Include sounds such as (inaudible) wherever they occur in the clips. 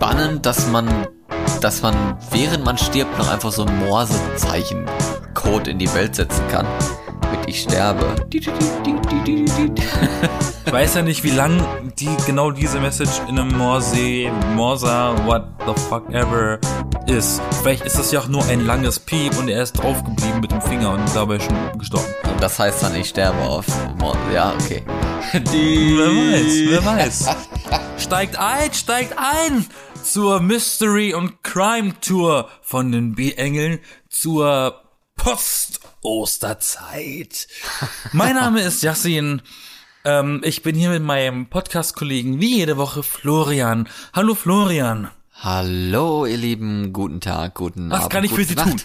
spannend, dass man, dass man während man stirbt noch einfach so ein Morsezeichen-Code in die Welt setzen kann. Mit ich sterbe. Ich weiß ja nicht, wie lang die genau diese Message in einem Morse, Morsa, what the fuck ever ist. Vielleicht ist das ja auch nur ein langes Piep und er ist draufgeblieben mit dem Finger und dabei schon gestorben. Und das heißt dann, ich sterbe auf Morse. Ja, okay. Die wer weiß, wer weiß. steigt ein, steigt ein zur Mystery und Crime Tour von den B-Engeln zur Post-Osterzeit. (laughs) mein Name ist Yassin. Ähm, ich bin hier mit meinem Podcast-Kollegen wie jede Woche Florian. Hallo Florian. Hallo ihr Lieben, guten Tag, guten Was Abend. Was kann ich für Sie Nacht. tun?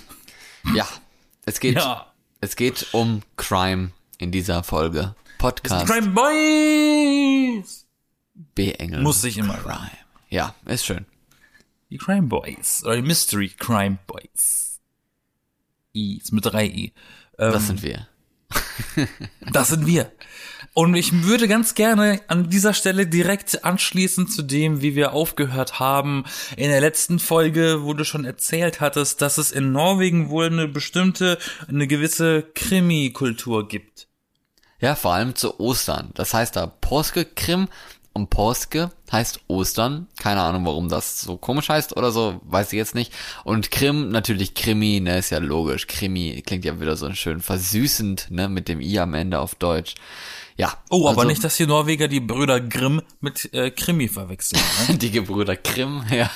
Ja, es geht, Ja. es geht um Crime in dieser Folge. Podcast Crime Boys. B-Engel. Muss ich immer. Crime. Ja, ist schön. Die Crime Boys. Oder die Mystery Crime Boys. I, ist mit drei I. Ähm, Das sind wir. (laughs) Das sind wir. Und ich würde ganz gerne an dieser Stelle direkt anschließen zu dem, wie wir aufgehört haben. In der letzten Folge, wo du schon erzählt hattest, dass es in Norwegen wohl eine bestimmte, eine gewisse Krimi-Kultur gibt. Ja, vor allem zu Ostern. Das heißt da Påske-Krim und Påske heißt Ostern. Keine Ahnung, warum das so komisch heißt oder so, weiß ich jetzt nicht. Und Krim, natürlich Krimi, ne, ist ja logisch. Krimi klingt ja wieder so schön versüßend, ne, mit dem I am Ende auf Deutsch. Ja. Oh, aber also- nicht, dass die Norweger die Brüder Grimm mit äh, Krimi verwechseln. Ne? (laughs) Die Gebrüder Grimm, (laughs) ja.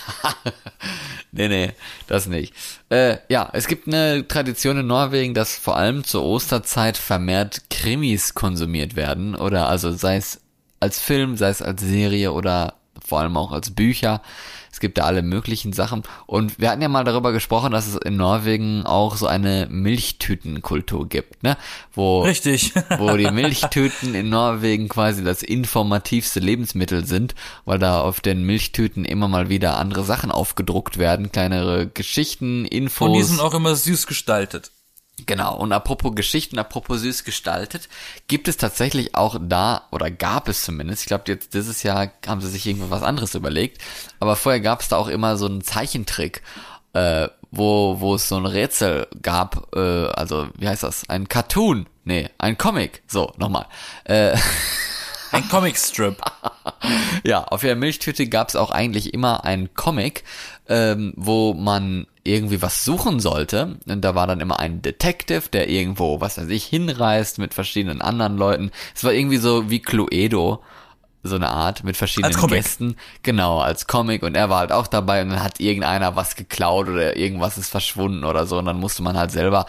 nee, nee, das nicht. Äh, ja, es gibt eine Tradition in Norwegen, dass vor allem zur Osterzeit vermehrt Krimis konsumiert werden. Oder also sei es als Film, sei es als Serie oder vor allem auch als Bücher. Es gibt da alle möglichen Sachen. Und wir hatten ja mal darüber gesprochen, dass es in Norwegen auch so eine Milchtütenkultur gibt, ne? Wo Richtig. (laughs) wo die Milchtüten in Norwegen quasi das informativste Lebensmittel sind, weil da auf den Milchtüten immer mal wieder andere Sachen aufgedruckt werden, kleinere Geschichten, Infos. Und die sind auch immer süß gestaltet. Genau, und apropos Geschichten, apropos süß gestaltet, gibt es tatsächlich auch da, oder gab es zumindest, ich glaube jetzt dieses Jahr haben sie sich irgendwas was anderes überlegt, aber vorher gab es da auch immer so einen Zeichentrick, äh, wo, wo es so ein Rätsel gab, äh, also wie heißt das, ein Cartoon, nee, ein Comic, so, nochmal, äh, (laughs) Ein Comicstrip. ja, auf der Milchtüte gab es auch eigentlich immer einen Comic, ähm, wo man irgendwie was suchen sollte. Und da war dann immer ein Detective, der irgendwo, was weiß ich, hinreist mit verschiedenen anderen Leuten. Es war irgendwie so wie Cluedo, so eine Art, mit verschiedenen. Gästen. Genau, als Comic. Und er war halt auch dabei und dann hat irgendeiner was geklaut oder irgendwas ist verschwunden oder so. Und dann musste man halt selber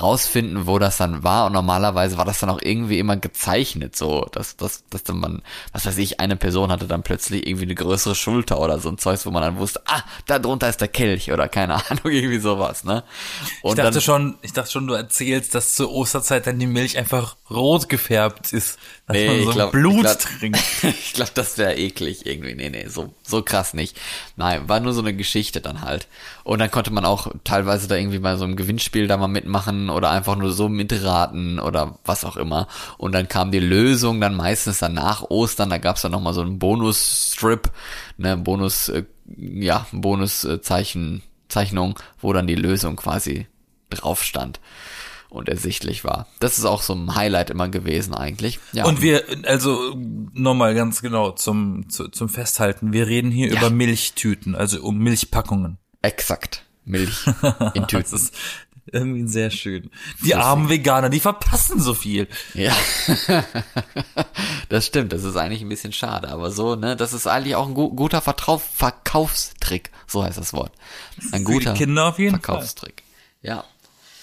rausfinden, wo das dann war und normalerweise war das dann auch irgendwie immer gezeichnet, so, dass, dass, dass dann man, was weiß ich, eine Person hatte dann plötzlich irgendwie eine größere Schulter oder so ein Zeugs, wo man dann wusste, ah, da drunter ist der Kelch oder keine (laughs) Ahnung, irgendwie sowas, ne? Und Ich dachte dann, schon, ich dachte schon, du erzählst, dass zur Osterzeit dann die Milch einfach rot gefärbt ist. Dass Nee, man so ich glaub- Blut (laughs) ich glaub- trinkt. ich glaube, das wäre eklig irgendwie. Nee, nee, so, so krass nicht. Nein, war nur so eine Geschichte dann halt. Und dann konnte man auch teilweise da irgendwie bei so einem Gewinnspiel da mal mitmachen oder einfach nur so mitraten oder was auch immer. Und dann kam die Lösung dann meistens dann nach Ostern. Da gab's dann nochmal so einen Bonus-Strip, ne, Bonus, äh, ja, Bonus-Zeichen, Zeichnung, wo dann die Lösung quasi drauf stand und ersichtlich war. Das ist auch so ein Highlight immer gewesen eigentlich. Ja, Und wir, also nochmal ganz genau zum, zu, zum Festhalten, wir reden hier Ja. über Milchtüten, also um Milchpackungen. Exakt. Milch in (laughs) Das Tüten. ist irgendwie sehr schön. Die armen Veganer, die verpassen so viel. Ja. (laughs) das stimmt, das ist eigentlich ein bisschen schade, aber so, ne, das ist eigentlich auch ein gu guter Vertrau Verkaufstrick, so heißt das Wort. Ein guter Kinder auf jeden Fall. Verkaufstrick. Ja.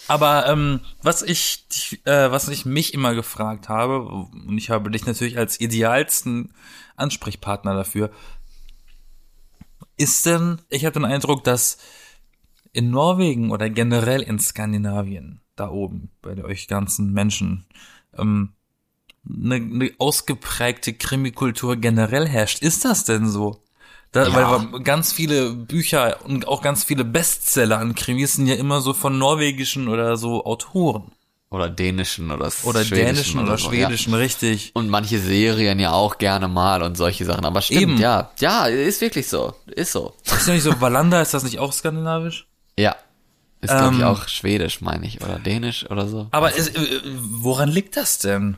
Aber ähm, was ich, äh, was ich mich immer gefragt habe, und ich habe dich natürlich als idealsten Ansprechpartner dafür, ist denn, ich habe den Eindruck, dass in Norwegen oder generell in Skandinavien, da oben, bei euch ganzen Menschen, ähm, eine, eine ausgeprägte Krimikultur generell herrscht. Ist das denn so? Da, Ja. Weil ganz viele Bücher und auch ganz viele Bestseller an Krimis sind ja immer so von norwegischen oder so Autoren. Oder dänischen oder Oder dänischen oder, so, schwedischen, ja. richtig. Und manche Serien ja auch gerne mal und solche Sachen. Aber stimmt, Eben. ja. Ja, ist wirklich so. Ist so. Ist ja nicht so, Valanda, ist das nicht auch skandinavisch? Ja. Ist, glaube ich, Ähm. auch schwedisch, meine ich. Oder dänisch oder so. Aber ist, äh, woran liegt das denn?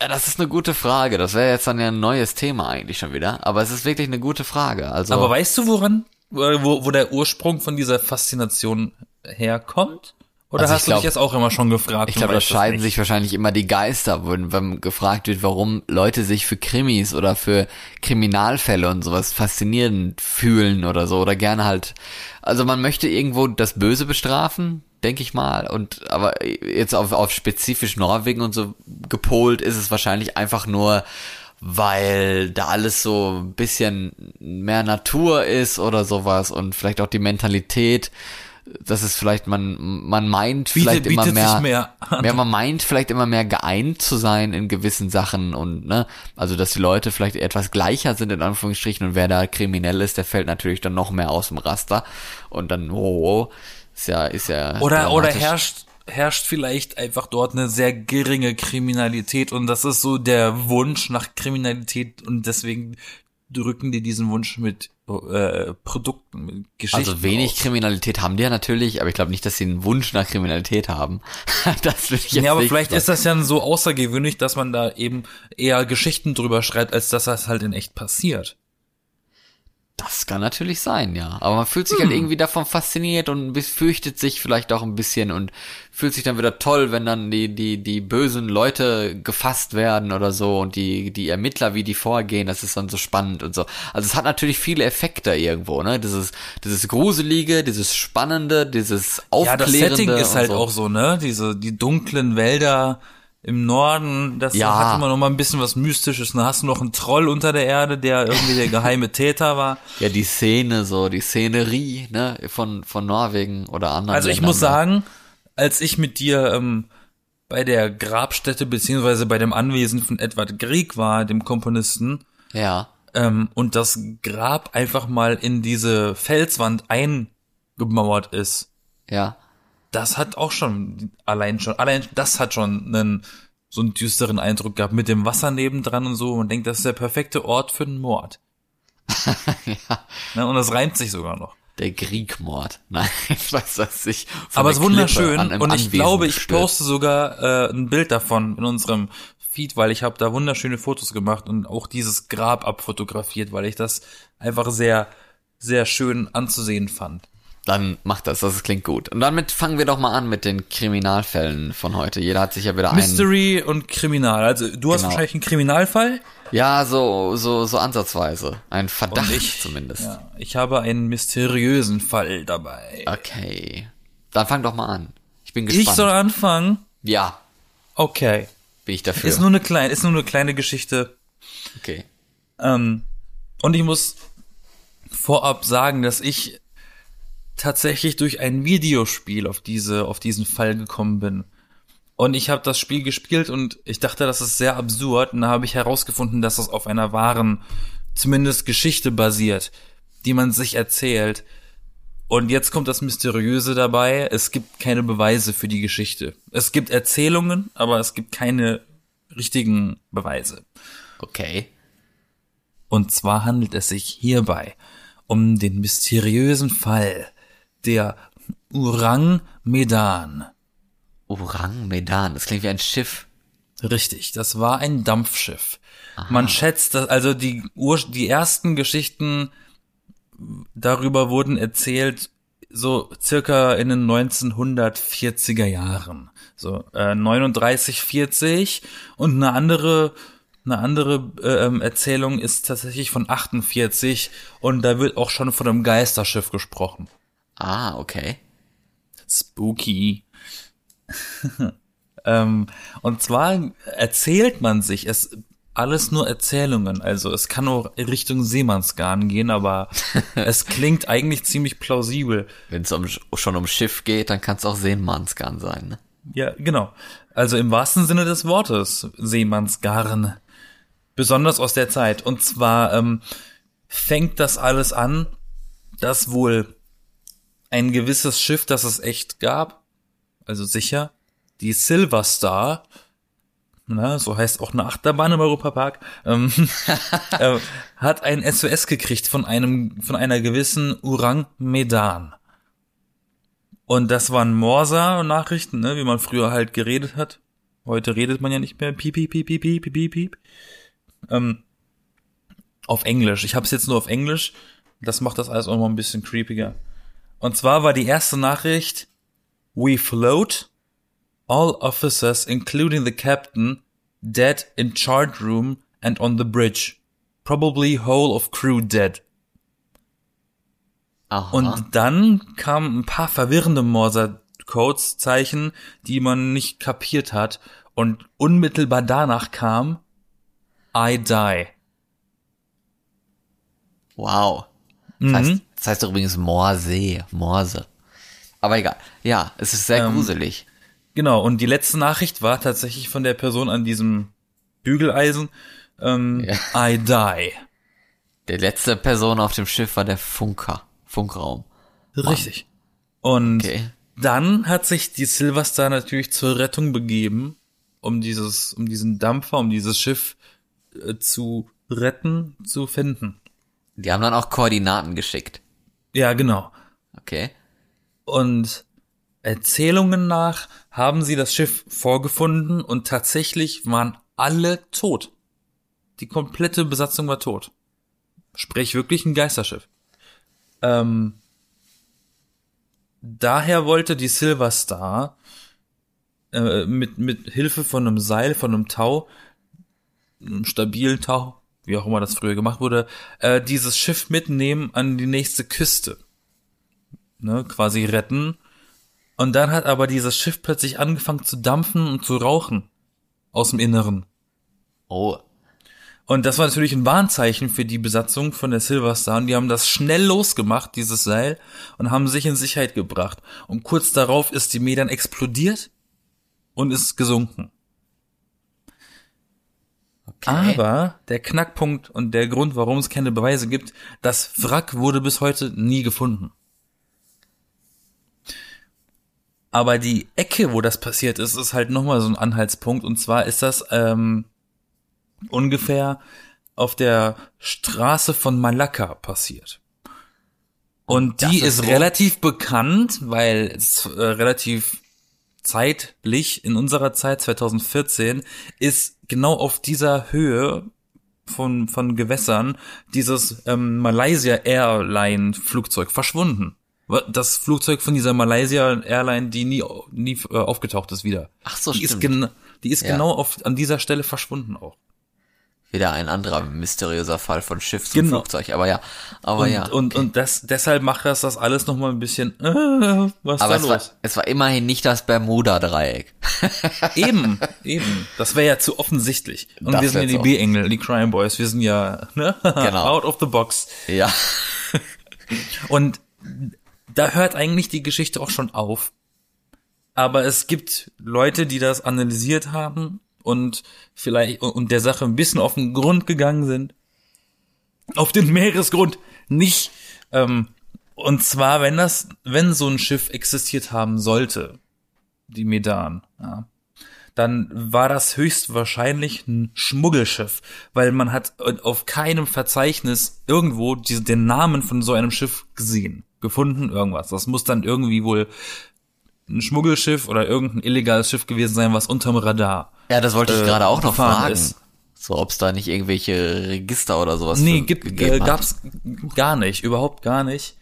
Ja, das ist eine gute Frage. Das wäre jetzt dann ja ein neues Thema eigentlich schon wieder. Aber es ist wirklich eine gute Frage. Also, Aber weißt du, woran, wo, wo der Ursprung von dieser Faszination herkommt? Oder Also ich hast du glaub- dich jetzt auch immer schon gefragt? ich glaube, da scheiden sich wahrscheinlich immer die Geister, wenn, wenn gefragt wird, warum Leute sich für Krimis oder für Kriminalfälle und sowas faszinierend fühlen oder so. Oder gerne halt. Also man möchte irgendwo das Böse bestrafen, denke ich mal. Und aber jetzt auf, auf spezifisch Norwegen und so gepolt ist es wahrscheinlich einfach nur weil da alles so ein bisschen mehr Natur ist oder sowas und vielleicht auch die Mentalität, dass es vielleicht man man meint vielleicht immer bietet mehr, mehr (laughs) ja, man meint vielleicht immer mehr geeint zu sein in gewissen Sachen und ne, also dass die Leute vielleicht etwas gleicher sind in Anführungsstrichen und wer da kriminell ist, der fällt natürlich dann noch mehr aus dem Raster und dann oh, oh ist ja ist ja Oder, oder herrscht, herrscht vielleicht einfach dort eine sehr geringe Kriminalität und das ist so der Wunsch nach Kriminalität und deswegen drücken die diesen Wunsch mit äh, Produkten, mit Geschichten. Also wenig aus. Kriminalität haben die ja natürlich, aber ich glaube nicht, dass sie einen Wunsch nach Kriminalität haben. (laughs) das will ich jetzt Ja, aber vielleicht sagen. ist das ja so außergewöhnlich, dass man da eben eher Geschichten drüber schreibt, als dass das halt in echt passiert. Das kann natürlich sein, ja. Aber man fühlt sich Hm. halt irgendwie davon fasziniert und fürchtet sich vielleicht auch ein bisschen und fühlt sich dann wieder toll, wenn dann die, die, die bösen Leute gefasst werden oder so und die, die Ermittler, wie die vorgehen, das ist dann so spannend und so. Also es hat natürlich viele Effekte irgendwo, ne? Dieses, dieses Gruselige, dieses Spannende, dieses Ja, Aufklärende. das Setting ist halt so. auch so, ne? Diese, die dunklen Wälder im Norden, das Ja. hat immer noch mal ein bisschen was Mystisches. Da hast du noch einen Troll unter der Erde, der irgendwie der geheime Täter war. (laughs) Ja, die Szene, so, die Szenerie, ne, von, von Norwegen oder anderen. Also ich Ländern, muss ne? sagen, als ich mit dir ähm, bei der Grabstätte beziehungsweise bei dem Anwesen von Edward Grieg war, dem Komponisten, Ja. ähm, und das Grab einfach mal in diese Felswand eingemauert ist, Ja. Das hat auch schon allein schon, allein das hat schon einen so einen düsteren Eindruck gehabt mit dem Wasser nebendran und so. Man denkt, das ist der perfekte Ort für einen Mord. (laughs) ja. Ne? Und das reimt sich sogar noch. Der Kriegmord. (laughs) Nein, ich weiß das nicht. Aber es ist wunderschön und ich Anwesen glaube, ich gestürzt. poste sogar äh, ein Bild davon in unserem Feed, weil ich habe da wunderschöne Fotos gemacht und auch dieses Grab abfotografiert, weil ich das einfach sehr, sehr schön anzusehen fand. Dann macht das, das klingt gut. Und damit fangen wir doch mal an mit den Kriminalfällen von heute. Jeder hat sich ja wieder einen. Mystery und Kriminal. Also du hast Genau. wahrscheinlich einen Kriminalfall. Ja, so, so, so ansatzweise. Ein Verdacht ich- zumindest. Ja, ich habe einen mysteriösen Fall dabei. Okay. Dann fang doch mal an. Ich bin Ich gespannt. soll anfangen. ja, Okay. bin ich dafür. Ist nur eine kleine, ist nur eine kleine Geschichte. okay. Ähm, und ich muss vorab sagen, dass ich tatsächlich durch ein Videospiel auf diese, auf diesen Fall gekommen bin. Und ich habe das Spiel gespielt und ich dachte, das ist sehr absurd. Und da habe ich herausgefunden, dass es auf einer wahren, zumindest Geschichte basiert, die man sich erzählt. Und jetzt kommt das Mysteriöse dabei. Es gibt keine Beweise für die Geschichte. Es gibt Erzählungen, aber es gibt keine richtigen Beweise. Okay. Und zwar handelt es sich hierbei um den mysteriösen Fall der Urang Medan. Orang Medan. Das klingt wie ein Schiff. Richtig, das war ein Dampfschiff. Man schätzt, dass also die Ur die ersten Geschichten darüber wurden erzählt so circa in den 1940er Jahren. So äh, 39, 40 und eine andere eine andere äh, Erzählung ist tatsächlich von 48 und da wird auch schon von einem Geisterschiff gesprochen. Ah, okay. Spooky. (laughs) ähm, und zwar erzählt man sich es alles nur Erzählungen. Also es kann auch in Richtung Seemannsgarn gehen, aber (laughs) es klingt eigentlich ziemlich plausibel. Wenn es um, schon um Schiff geht, dann kann es auch Seemannsgarn sein, ne? Ja, genau. Also im wahrsten Sinne des Wortes Seemannsgarn. Besonders aus der Zeit. Und zwar ähm, fängt das alles an, dass wohl ein gewisses Schiff, das es echt gab, also sicher, die Silver Star, na, so heißt auch eine Achterbahn im Europapark, ähm, (laughs) äh, hat ein SOS gekriegt von einem, von einer gewissen Urang Medan. Und das waren Morsa-Nachrichten, ne, wie man früher halt geredet hat. Heute redet man ja nicht mehr. Piep, piep, piep, piep, piep, piep, piep. Ähm, auf Englisch. Ich habe es jetzt nur auf Englisch. Das macht das alles auch mal ein bisschen creepiger. Und zwar war die erste Nachricht, We float, all officers, including the captain, dead in chart room and on the bridge. Probably whole of crew dead. Aha. Und dann kamen ein paar verwirrende Morse-Codes, Zeichen, die man nicht kapiert hat. Und unmittelbar danach kam I die. wow. Das, Mhm. heißt, das heißt doch übrigens Morse, Morse. Aber egal. Ja, es ist sehr Ähm, gruselig. Genau, und die letzte Nachricht war tatsächlich von der Person an diesem Bügeleisen. Ähm, I die. Der letzte Person auf dem Schiff war der Funker. Funkraum. Richtig. Und Okay. dann hat sich die Silverstar natürlich zur Rettung begeben, um dieses, um diesen Dampfer, um dieses Schiff äh, zu retten, zu finden. Die haben dann auch Koordinaten geschickt. Ja, genau. Okay. Und Erzählungen nach haben sie das Schiff vorgefunden und tatsächlich waren alle tot. Die komplette Besatzung war tot. Sprich wirklich ein Geisterschiff. Ähm, daher wollte die Silver Star äh, mit, mit Hilfe von einem Seil, von einem Tau, einem stabilen Tau, wie auch immer das früher gemacht wurde, äh, dieses Schiff mitnehmen an die nächste Küste ne, quasi retten. Und dann hat aber dieses Schiff plötzlich angefangen zu dampfen und zu rauchen aus dem Inneren. Oh. Und das war natürlich ein Warnzeichen für die Besatzung von der Silver Star. Und die haben das schnell losgemacht, dieses Seil, und haben sich in Sicherheit gebracht. Und kurz darauf ist die Medan explodiert und ist gesunken. Okay. Aber der Knackpunkt und der Grund, warum es keine Beweise gibt, das Wrack wurde bis heute nie gefunden. Aber die Ecke, wo das passiert ist, ist halt nochmal so ein Anhaltspunkt. Und zwar ist das ähm, ungefähr auf der Straße von Malakka passiert. Und Das die ist ist, so? relativ bekannt, weil es äh, relativ zeitlich in unserer Zeit 2014 ist genau auf dieser Höhe von von Gewässern dieses ähm, Malaysia Airline Flugzeug verschwunden. Das Flugzeug von dieser Malaysia Airline, die nie nie äh, aufgetaucht ist wieder. Ach so, die ist, stimmt. gen die ist Ja. genau auf an dieser Stelle verschwunden auch. Wieder ein anderer mysteriöser Fall von Schiff zum Genau. Flugzeug. Aber ja. Aber Und, ja. und, und das, deshalb macht das das alles nochmal ein bisschen, äh, was aber ist es da war, los? es war immerhin nicht das Bermuda-Dreieck. (laughs) Eben, eben. Das wäre ja zu offensichtlich. Und Das wir sind ja die. B-Engel, die Crime Boys. Wir sind ja ne? Genau. (laughs) out of the box. Ja. (laughs) Und da hört eigentlich die Geschichte auch schon auf. Aber es gibt Leute, die das analysiert haben und vielleicht und der Sache ein bisschen auf den Grund gegangen sind. Auf den Meeresgrund nicht. Ähm, und zwar, wenn das, wenn so ein Schiff existiert haben sollte, die Medan, ja, dann war das höchstwahrscheinlich ein Schmuggelschiff, weil man hat auf keinem Verzeichnis irgendwo diese, den Namen von so einem Schiff gesehen, gefunden, irgendwas. Das muss dann irgendwie wohl ein Schmuggelschiff oder irgendein illegales Schiff gewesen sein, was unterm Radar. Ja, das wollte ich Äh, gerade auch noch fragen. ist. So, ob es da nicht irgendwelche Register oder sowas Nee, für- gibt, äh, hat. gab's gar nicht, überhaupt gar nicht.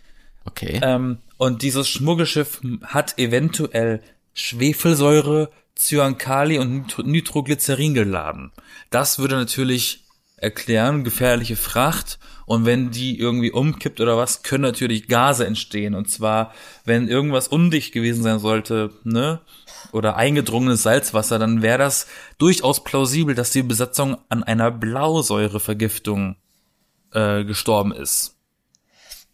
Okay. Ähm, und dieses Schmuggelschiff hat eventuell Schwefelsäure, Cyankali und Nitro Nitroglycerin geladen. Das würde natürlich erklären, gefährliche Fracht. Und wenn die irgendwie umkippt oder was, können natürlich Gase entstehen. Und zwar, wenn irgendwas undicht gewesen sein sollte, ne, oder eingedrungenes Salzwasser, dann wäre das durchaus plausibel, dass die Besatzung an einer Blausäurevergiftung äh, gestorben ist.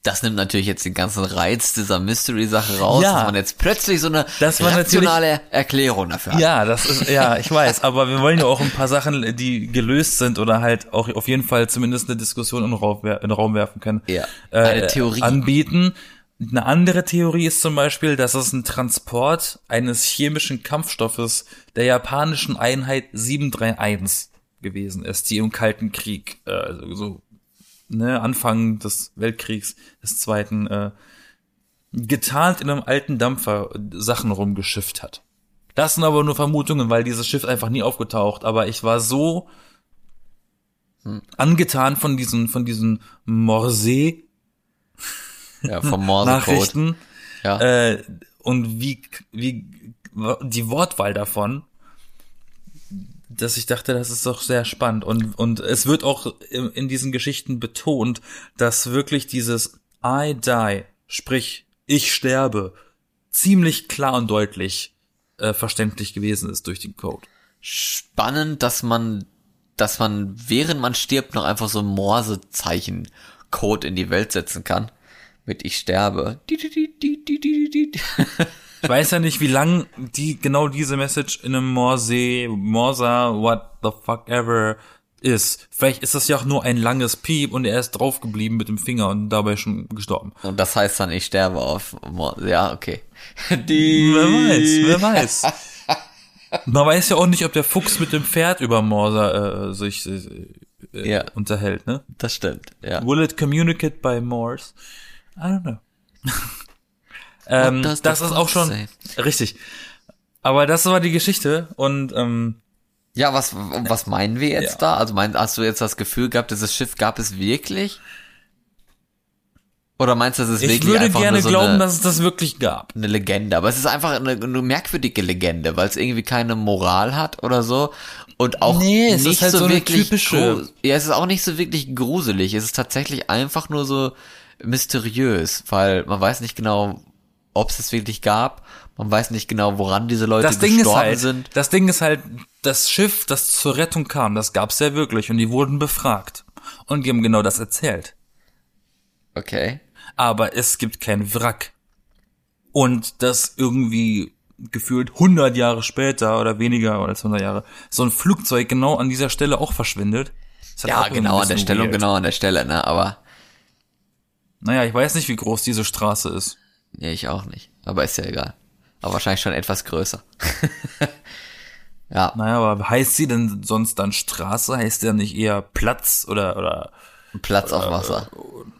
Das nimmt natürlich jetzt den ganzen Reiz dieser Mystery-Sache raus, Ja. dass man jetzt plötzlich so eine Das rationale Erklärung dafür hat. Ja, das ist, ja, ich weiß, aber wir wollen ja auch ein paar Sachen, die gelöst sind oder halt auch auf jeden Fall zumindest eine Diskussion in den Raum, in den Raum werfen können. Ja, äh, eine Theorie. Anbieten. eine andere Theorie ist zum Beispiel, dass es ein Transport eines chemischen Kampfstoffes der japanischen Einheit 731 gewesen ist, die im Kalten Krieg, äh, so ne, Anfang des Weltkriegs, des Zweiten, äh, getarnt in einem alten Dampfer Sachen rumgeschifft hat. Das sind aber nur Vermutungen, weil dieses Schiff einfach nie aufgetaucht. Aber ich war so angetan von diesen, von diesen Morse Ja, vom Morse Nachrichten Ja. äh, und wie, wie die Wortwahl davon, dass ich dachte, das ist doch sehr spannend. Und, und es wird auch in, in diesen Geschichten betont, dass wirklich dieses I die, sprich ich sterbe, ziemlich klar und deutlich äh, verständlich gewesen ist durch den Code. Spannend, dass man, dass man, während man stirbt, noch einfach so ein Morsezeichen-Code in die Welt setzen kann. Mit ich sterbe. (laughs) Ich weiß ja nicht, wie lang die genau diese Message in einem Morse, Morsa, what the fuck ever ist. Vielleicht ist das ja auch nur ein langes Piep und er ist draufgeblieben mit dem Finger und dabei schon gestorben. Und das heißt dann, ich sterbe auf Morse. Ja, okay. (laughs) Die. Wer weiß, wer weiß. Man weiß ja auch nicht, ob der Fuchs mit dem Pferd über Morsa äh, sich äh, äh, Ja. unterhält, ne? Das stimmt, ja. Will it communicate by Morse? I don't know. (laughs) ähm, das the ist auch schon say? richtig. Aber das war die Geschichte und ähm, Ja, was, was meinen wir jetzt Ja. da? Also mein, hast du jetzt das Gefühl gehabt, dieses Schiff gab es wirklich? Oder meinst du, das ist ich wirklich würde einfach gerne nur so glauben, eine, dass es das wirklich gab. eine Legende? Aber es ist einfach eine, eine merkwürdige Legende, weil es irgendwie keine Moral hat oder so. Und auch Nee, es ist nicht halt so so eine wirklich typische- Ja, es ist auch nicht so wirklich gruselig. Es ist tatsächlich einfach nur so mysteriös, weil man weiß nicht genau, ob es es wirklich gab. Man weiß nicht genau, woran diese Leute Das Ding gestorben halt, sind. das Ding ist halt, das Schiff, das zur Rettung kam, das gab's ja wirklich und die wurden befragt und die haben genau das erzählt. Okay. aber es gibt kein Wrack. Und das irgendwie gefühlt 100 Jahre später oder weniger als 100 Jahre so ein Flugzeug genau an dieser Stelle auch verschwindet. Ja, genau an der Stelle genau an der Stelle, ne? Aber Naja, ich weiß nicht, wie groß diese Straße ist. Nee, ich auch nicht. Aber ist ja egal. Aber wahrscheinlich schon etwas größer. (laughs) ja, Naja, aber heißt sie denn sonst dann Straße? Heißt der nicht eher Platz oder, oder, Platz auf Wasser.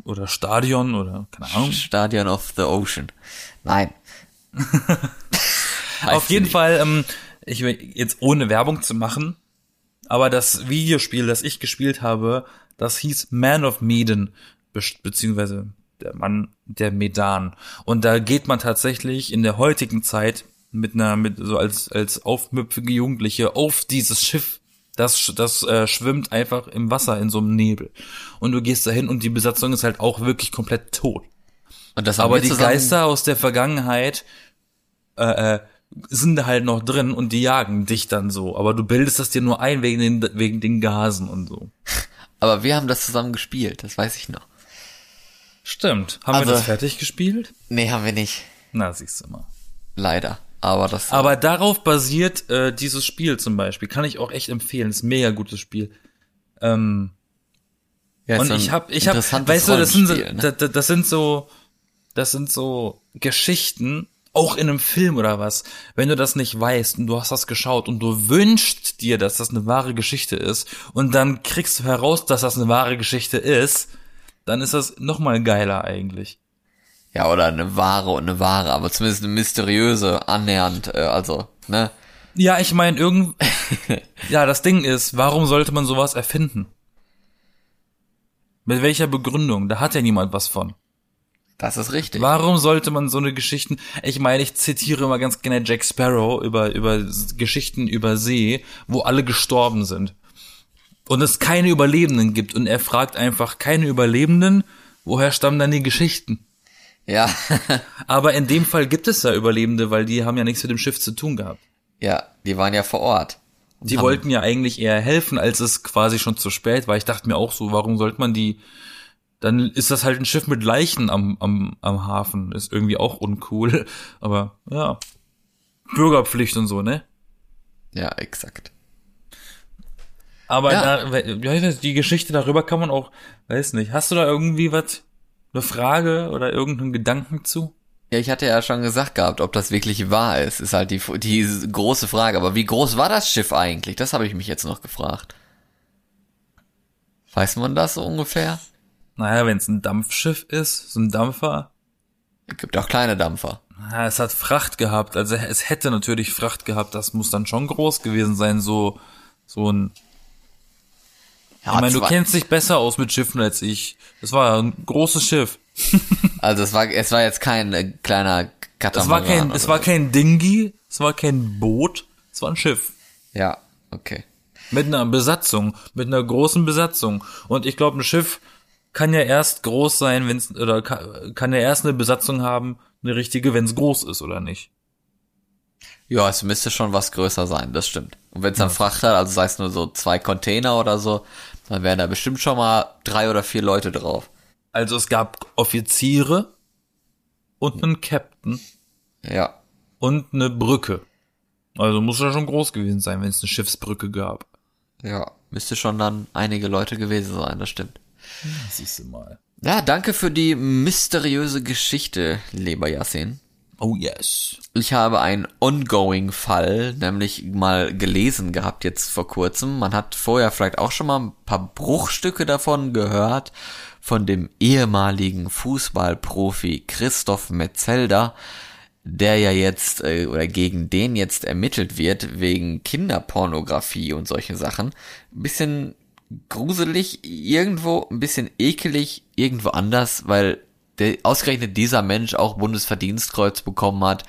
oder Stadion oder, keine Ahnung? Stadion of the Ocean. Nein. (laughs) Auf jeden sie Fall, ähm, ich will jetzt ohne Werbung zu machen, aber das Videospiel, das ich gespielt habe, das hieß Man of Medan, be beziehungsweise der Mann der Medan. Und da geht man tatsächlich in der heutigen Zeit mit einer, mit so als als aufmüpfige Jugendliche auf dieses Schiff. Das, das äh, schwimmt einfach im Wasser in so einem Nebel. Und du gehst dahin und die Besatzung ist halt auch wirklich komplett tot. Und das Aber die Geister aus der Vergangenheit äh, äh, sind halt noch drin und die jagen dich dann so. Aber du bildest das dir nur ein wegen den, wegen den Gasen und so. (laughs) Aber wir haben das zusammen gespielt, das weiß ich noch. Stimmt. Haben Also- wir das fertig gespielt? Nee, haben wir nicht. Na, siehst du mal. Leider. Aber das. Aber darauf basiert äh, dieses Spiel zum Beispiel. Kann ich auch echt empfehlen. Ist ein mega gutes Spiel. Ähm, ja, ist und ich hab, ich hab, interessantes weißt du, das sind, so, ne? da- da- das sind so, das sind so Geschichten, auch in einem Film oder was, wenn du das nicht weißt und du hast das geschaut und du wünschst dir, dass das eine wahre Geschichte ist und dann kriegst du heraus, dass das eine wahre Geschichte ist, dann ist das noch mal geiler eigentlich. Ja, oder eine wahre und eine wahre, aber zumindest eine mysteriöse, annähernd, äh, also, ne? Ja, ich meine, irgend, (laughs) ja, das Ding ist, warum sollte man sowas erfinden? Mit welcher Begründung? Da hat ja niemand was von. Das ist richtig. Warum sollte man so eine Geschichten, ich meine, ich zitiere immer ganz gerne Jack Sparrow über, über Geschichten über See, wo alle gestorben sind. Und es keine Überlebenden gibt. Und er fragt einfach, keine Überlebenden, woher stammen dann die Geschichten? Ja. (laughs) Aber in dem Fall gibt es ja Überlebende, weil die haben ja nichts mit dem Schiff zu tun gehabt. ja, die waren ja vor Ort. Die haben- wollten ja eigentlich eher helfen, als es quasi schon zu spät war. Ich dachte mir auch so, warum sollte man die, dann ist das halt ein Schiff mit Leichen am, am, am Hafen. Ist irgendwie auch uncool. (laughs) Aber ja. Bürgerpflicht und so, ne? Ja, exakt. Aber Ja. da, die Geschichte darüber kann man auch, weiß nicht. Hast du da irgendwie was eine Frage oder irgendeinen Gedanken zu? Ja, ich hatte ja schon gesagt gehabt, ob das wirklich wahr ist, ist halt die, die große Frage. Aber wie groß war das Schiff eigentlich? Das habe ich mich jetzt noch gefragt. Weiß man das so ungefähr? Naja, wenn es ein Dampfschiff ist, so ein Dampfer. Es gibt auch kleine Dampfer. Ja, es hat Fracht gehabt, also es hätte natürlich Fracht gehabt, das muss dann schon groß gewesen sein, so, so ein. Ja, ich meine, du kennst dich besser aus mit Schiffen als ich. Das war ein großes Schiff. (laughs) also es war, es war jetzt kein äh, kleiner Katamaran. Es war kein, es war kein Dingi, es war kein Boot, es war ein Schiff. Ja, okay. Mit einer Besatzung, mit einer großen Besatzung. Und ich glaube, ein Schiff kann ja erst groß sein, wenn es oder kann, kann ja erst eine Besatzung haben, eine richtige, wenn es groß ist oder nicht. Ja, es müsste schon was größer sein, das stimmt. Und wenn es dann ja. Fracht hat, also sei es nur so zwei Container oder so, dann wären da bestimmt schon mal drei oder vier Leute drauf. Also es gab Offiziere und einen Captain. Ja. Und eine Brücke. Also muss ja schon groß gewesen sein, wenn es eine Schiffsbrücke gab. Ja, müsste schon dann einige Leute gewesen sein, das stimmt. Siehst du mal. Ja, danke für die mysteriöse Geschichte, lieber Yassin. Oh yes. Ich habe einen ongoing Fall, nämlich mal gelesen gehabt jetzt vor kurzem. Man hat vorher vielleicht auch schon mal ein paar Bruchstücke davon gehört, von dem ehemaligen Fußballprofi Christoph Metzelder, der ja jetzt äh, oder gegen den jetzt ermittelt wird wegen Kinderpornografie und solche Sachen. Ein bisschen gruselig irgendwo, ein bisschen ekelig irgendwo anders, weil der, ausgerechnet dieser Mensch auch Bundesverdienstkreuz bekommen hat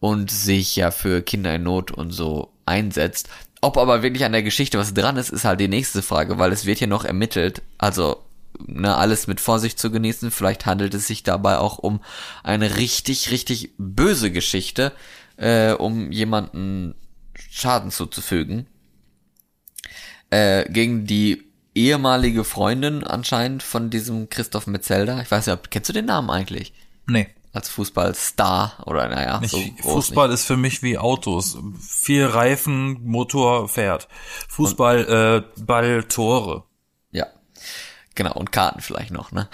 und sich ja für Kinder in Not und so einsetzt. Ob aber wirklich an der Geschichte was dran ist, ist halt die nächste Frage, weil es wird ja noch ermittelt. Also ne, alles mit Vorsicht zu genießen. Vielleicht handelt es sich dabei auch um eine richtig, richtig böse Geschichte, äh, um jemanden Schaden zuzufügen. Äh, gegen die ehemalige Freundin anscheinend von diesem Christoph Metzelder. Ich weiß nicht, kennst du den Namen eigentlich? Nee. Als Fußballstar oder naja, nicht, so Fußball nicht. ist für mich wie Autos. Vier Reifen, Motor fährt. Fußball, Und, äh, Ball, Tore. Genau, und Karten vielleicht noch, ne?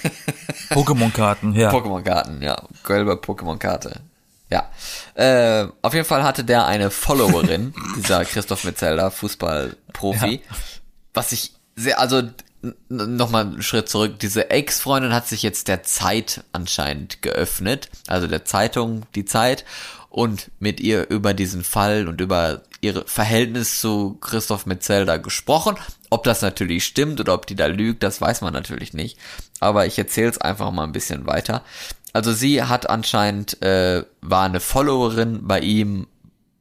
(laughs) Pokémon-Karten, ja. Pokémon-Karten, ja. Gelbe Pokémon-Karte. Ja. Äh, auf jeden Fall hatte der eine Followerin, (laughs) dieser Christoph Metzelder, Fußballprofi, ja. Was ich sehr, also nochmal einen Schritt zurück. Diese Ex-Freundin hat sich jetzt der Zeit anscheinend geöffnet, also der Zeitung Die Zeit und mit ihr über diesen Fall und über ihr Verhältnis zu Christoph Metzelder gesprochen. Ob das natürlich stimmt oder ob die da lügt, das weiß man natürlich nicht. Aber ich erzähle es einfach mal ein bisschen weiter. Also sie hat anscheinend, äh, war eine Followerin bei ihm,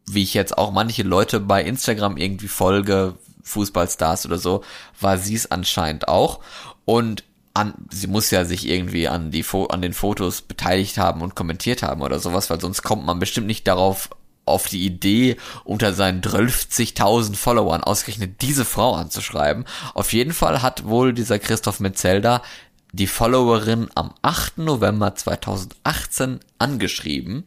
wie ich jetzt auch manche Leute bei Instagram irgendwie folge, Fußballstars oder so, war sie es anscheinend auch. Und an, sie muss ja sich irgendwie an die an den Fotos beteiligt haben und kommentiert haben oder sowas, weil sonst kommt man bestimmt nicht darauf auf die Idee, unter seinen 12.000 Followern ausgerechnet diese Frau anzuschreiben. Auf jeden Fall hat wohl dieser Christoph Metzelder die Followerin am 8. November 2018 angeschrieben.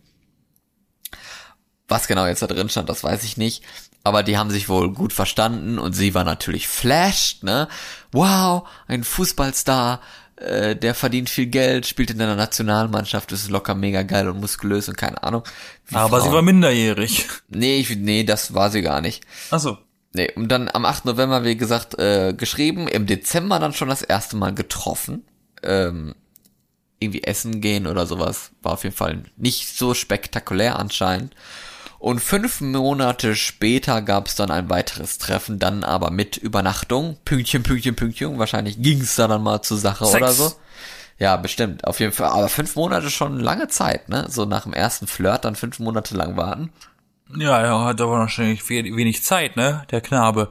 Was genau jetzt da drin stand, das weiß ich nicht. Aber die haben sich wohl gut verstanden und sie war natürlich flashed, ne? Wow, ein Fußballstar, äh, der verdient viel Geld, spielt in der Nationalmannschaft, ist locker mega geil und muskulös und keine Ahnung. Aber Frauen. sie war minderjährig. (laughs) Nee, ich, nee, das war sie gar nicht. Ach so. Nee, und dann am 8. November, wie gesagt, äh, geschrieben, im Dezember dann schon das erste Mal getroffen. Ähm, irgendwie essen gehen oder sowas. War auf jeden Fall nicht so spektakulär anscheinend. Und fünf Monate später gab es dann ein weiteres Treffen, dann aber mit Übernachtung. Pünktchen, Pünktchen, Pünktchen. Wahrscheinlich ging es da dann mal zur Sache Sex. oder so. Ja, bestimmt. Auf jeden Fall. Aber fünf Monate schon lange Zeit, ne? So nach dem ersten Flirt dann fünf Monate lang warten. Ja, er hat aber wahrscheinlich wenig Zeit, ne? Der Knabe.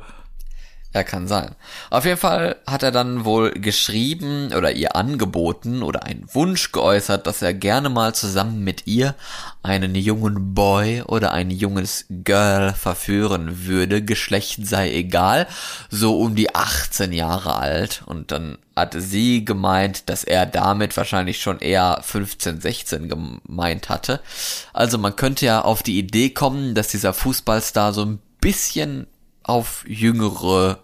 Ja, kann sein. Auf jeden Fall hat er dann wohl geschrieben oder ihr angeboten oder einen Wunsch geäußert, dass er gerne mal zusammen mit ihr einen jungen Boy oder ein junges Girl verführen würde. Geschlecht sei egal, so um die 18 Jahre alt. Und dann hatte sie gemeint, dass er damit wahrscheinlich schon eher 15, 16 gemeint hatte. Also man könnte ja auf die Idee kommen, dass dieser Fußballstar so ein bisschen auf jüngere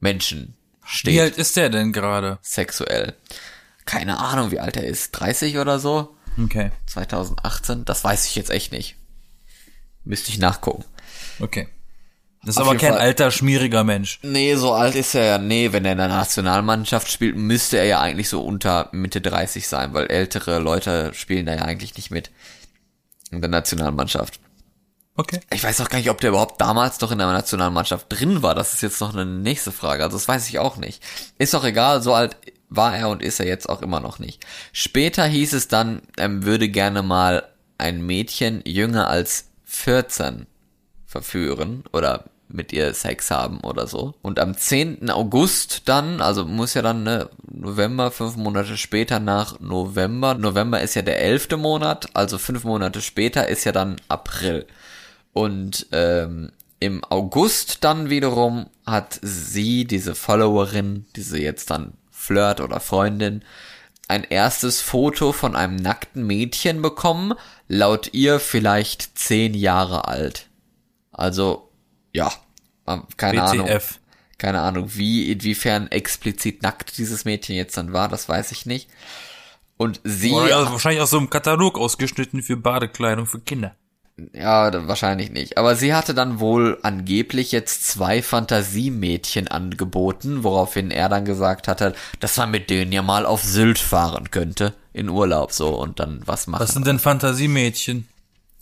Menschen steht. Wie alt ist der denn gerade? Sexuell. keine Ahnung, wie alt er ist, 30 oder so, Okay. 2018, das weiß ich jetzt echt nicht. Müsste ich nachgucken. Okay. Das ist Auf aber kein Fall. alter, schmieriger Mensch. Nee, so alt ist er ja. Nee, wenn er in der Nationalmannschaft spielt, müsste er ja eigentlich so unter Mitte 30 sein, weil ältere Leute spielen da ja eigentlich nicht mit. In der Nationalmannschaft. Okay. Ich weiß auch gar nicht, ob der überhaupt damals noch in der Nationalmannschaft drin war. Das ist jetzt noch eine nächste Frage. Also das weiß ich auch nicht. Ist auch egal, so alt war er und ist er jetzt auch immer noch nicht. Später hieß es dann, er würde gerne mal ein Mädchen jünger als 14 verführen oder mit ihr Sex haben oder so. Und am 10. August dann, also muss ja dann ne, November, fünf Monate später nach November. November ist ja der elfte Monat, also fünf Monate später ist ja dann April. Und ähm, im August dann wiederum hat sie, diese Followerin, diese jetzt dann Flirt oder Freundin, ein erstes Foto von einem nackten Mädchen bekommen, laut ihr vielleicht zehn Jahre alt. Also, ja, ähm, keine Ahnung. WTF. Keine Ahnung, wie, inwiefern explizit nackt dieses Mädchen jetzt dann war, das weiß ich nicht. Und sie, Oder also wahrscheinlich aus so einem Katalog ausgeschnitten für Badekleidung für Kinder. Ja, wahrscheinlich nicht. Aber sie hatte dann wohl angeblich jetzt zwei Fantasiemädchen angeboten, woraufhin er dann gesagt hatte, dass man mit denen ja mal auf Sylt fahren könnte, in Urlaub so und dann was machen. Was sind denn Fantasiemädchen?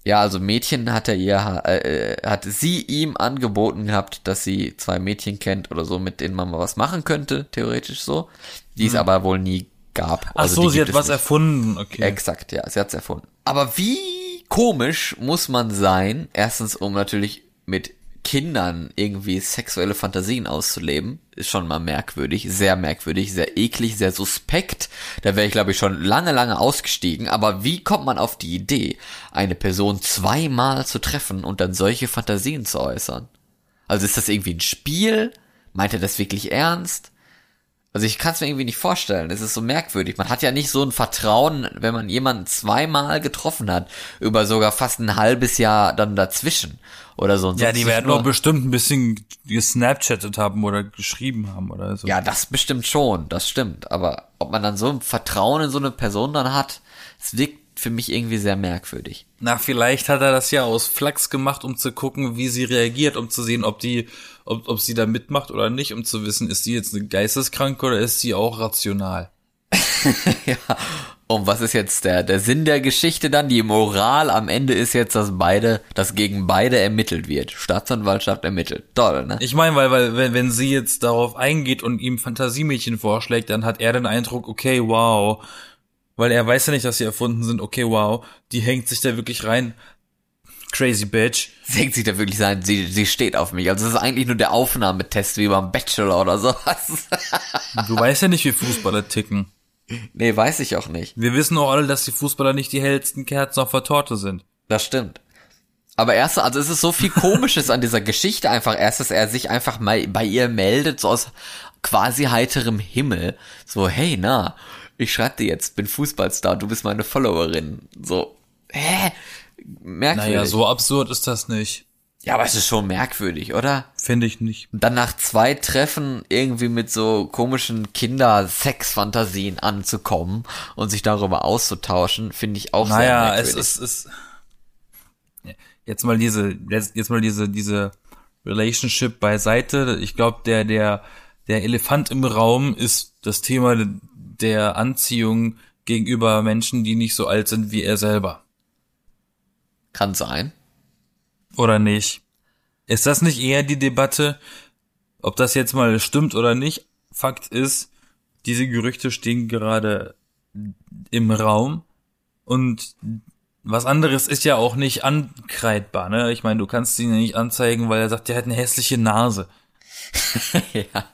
Ja, also Mädchen hat er ihr, äh, äh, hat sie ihm angeboten gehabt, dass sie zwei Mädchen kennt oder so, mit denen man mal was machen könnte, theoretisch so, die es aber wohl nie gab. Hm. Ach Also so, sie hat was nicht. erfunden. Okay. Exakt, ja, sie hat's erfunden. Aber wie komisch muss man sein, erstens um natürlich mit Kindern irgendwie sexuelle Fantasien auszuleben, ist schon mal merkwürdig, sehr merkwürdig, sehr eklig, sehr suspekt. Da wäre ich, glaube ich, schon lange, lange ausgestiegen. Aber wie kommt man auf die Idee, eine Person zweimal zu treffen und dann solche Fantasien zu äußern? Also ist das irgendwie ein Spiel? Meint er das wirklich ernst? Also ich kann es mir irgendwie nicht vorstellen. Es ist so merkwürdig. Man hat ja nicht so ein Vertrauen, wenn man jemanden zweimal getroffen hat, über sogar fast ein halbes Jahr dann dazwischen oder so. Und Ja, die werden nur- doch bestimmt ein bisschen gesnapchattet haben oder geschrieben haben oder so. Ja, das bestimmt schon, das stimmt. Aber ob man dann so ein Vertrauen in so eine Person dann hat, es wirkt für mich irgendwie sehr merkwürdig. Na, vielleicht hat er das ja aus Flachs gemacht, um zu gucken, wie sie reagiert, um zu sehen, ob die, ob, ob sie da mitmacht oder nicht, um zu wissen, ist sie jetzt eine Geisteskranke oder ist sie auch rational? (laughs) ja. Und was ist jetzt der, der Sinn der Geschichte dann? Die Moral am Ende ist jetzt, dass beide, dass gegen beide ermittelt wird. Staatsanwaltschaft ermittelt. Toll, ne? Ich meine, weil, weil, wenn, wenn sie jetzt darauf eingeht und ihm Fantasiemädchen vorschlägt, dann hat er den Eindruck, okay, wow, weil er weiß ja nicht, dass sie erfunden sind, okay, wow, die hängt sich da wirklich rein. Crazy bitch. (laughs) Denkt sich da wirklich sein, sie, sie steht auf mich. Also es ist eigentlich nur der Aufnahmetest wie beim Bachelor oder sowas. (laughs) Du weißt ja nicht, wie Fußballer ticken. nee, weiß ich auch nicht. Wir wissen auch alle, dass die Fußballer nicht die hellsten Kerzen auf der Torte sind. Das stimmt. Aber erst, also es ist so viel Komisches an dieser Geschichte einfach. Erst, dass er sich einfach mal bei ihr meldet, so aus quasi heiterem Himmel. So, hey, na, ich schreib dir jetzt, bin Fußballstar, du bist meine Followerin. So, hä? Merkwürdig. Naja, so absurd ist das nicht. Ja, aber es ist schon merkwürdig, oder? Finde ich nicht. Und dann nach zwei Treffen irgendwie mit so komischen Kinder-Sex-Fantasien anzukommen und sich darüber auszutauschen, finde ich auch Naja, sehr es merkwürdig. ist, es jetzt mal diese, jetzt, jetzt mal diese, diese Relationship beiseite. Ich glaube, der, der, der Elefant im Raum ist das Thema der Anziehung gegenüber Menschen, die nicht so alt sind wie er selber. Kann sein. Oder nicht? Ist das nicht eher die Debatte, ob das jetzt mal stimmt oder nicht? Fakt ist, diese Gerüchte stehen gerade im Raum und was anderes ist ja auch nicht ankreidbar, ne? Ich meine, du kannst ihn ja nicht anzeigen, weil er sagt, der hat eine hässliche Nase. (laughs) ja,